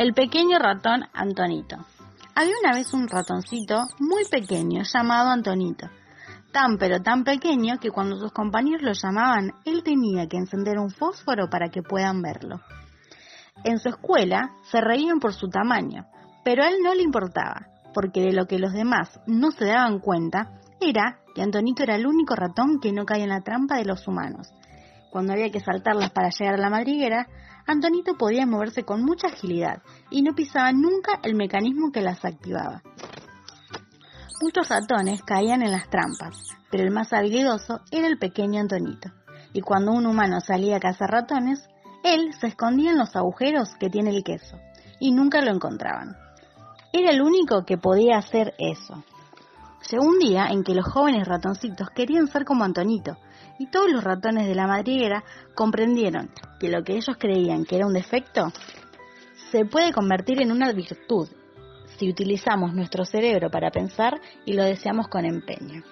El pequeño ratón Antonito. Había una vez un ratoncito muy pequeño llamado Antonito. Tan pero tan pequeño que cuando sus compañeros lo llamaban, él tenía que encender un fósforo para que puedan verlo. En su escuela se reían por su tamaño, pero a él no le importaba, porque de lo que los demás no se daban cuenta era que Antonito era el único ratón que no caía en la trampa de los humanos. Cuando había que saltarlas para llegar a la madriguera, Antonito podía moverse con mucha agilidad y no pisaba nunca el mecanismo que las activaba. Muchos ratones caían en las trampas, pero el más habilidoso era el pequeño Antonito. Y cuando un humano salía a cazar ratones, él se escondía en los agujeros que tiene el queso, y nunca lo encontraban. Era el único que podía hacer eso. Llegó un día en que los jóvenes ratoncitos querían ser como Antonito, y todos los ratones de la madriguera comprendieron que lo que ellos creían que era un defecto se puede convertir en una virtud si utilizamos nuestro cerebro para pensar y lo deseamos con empeño.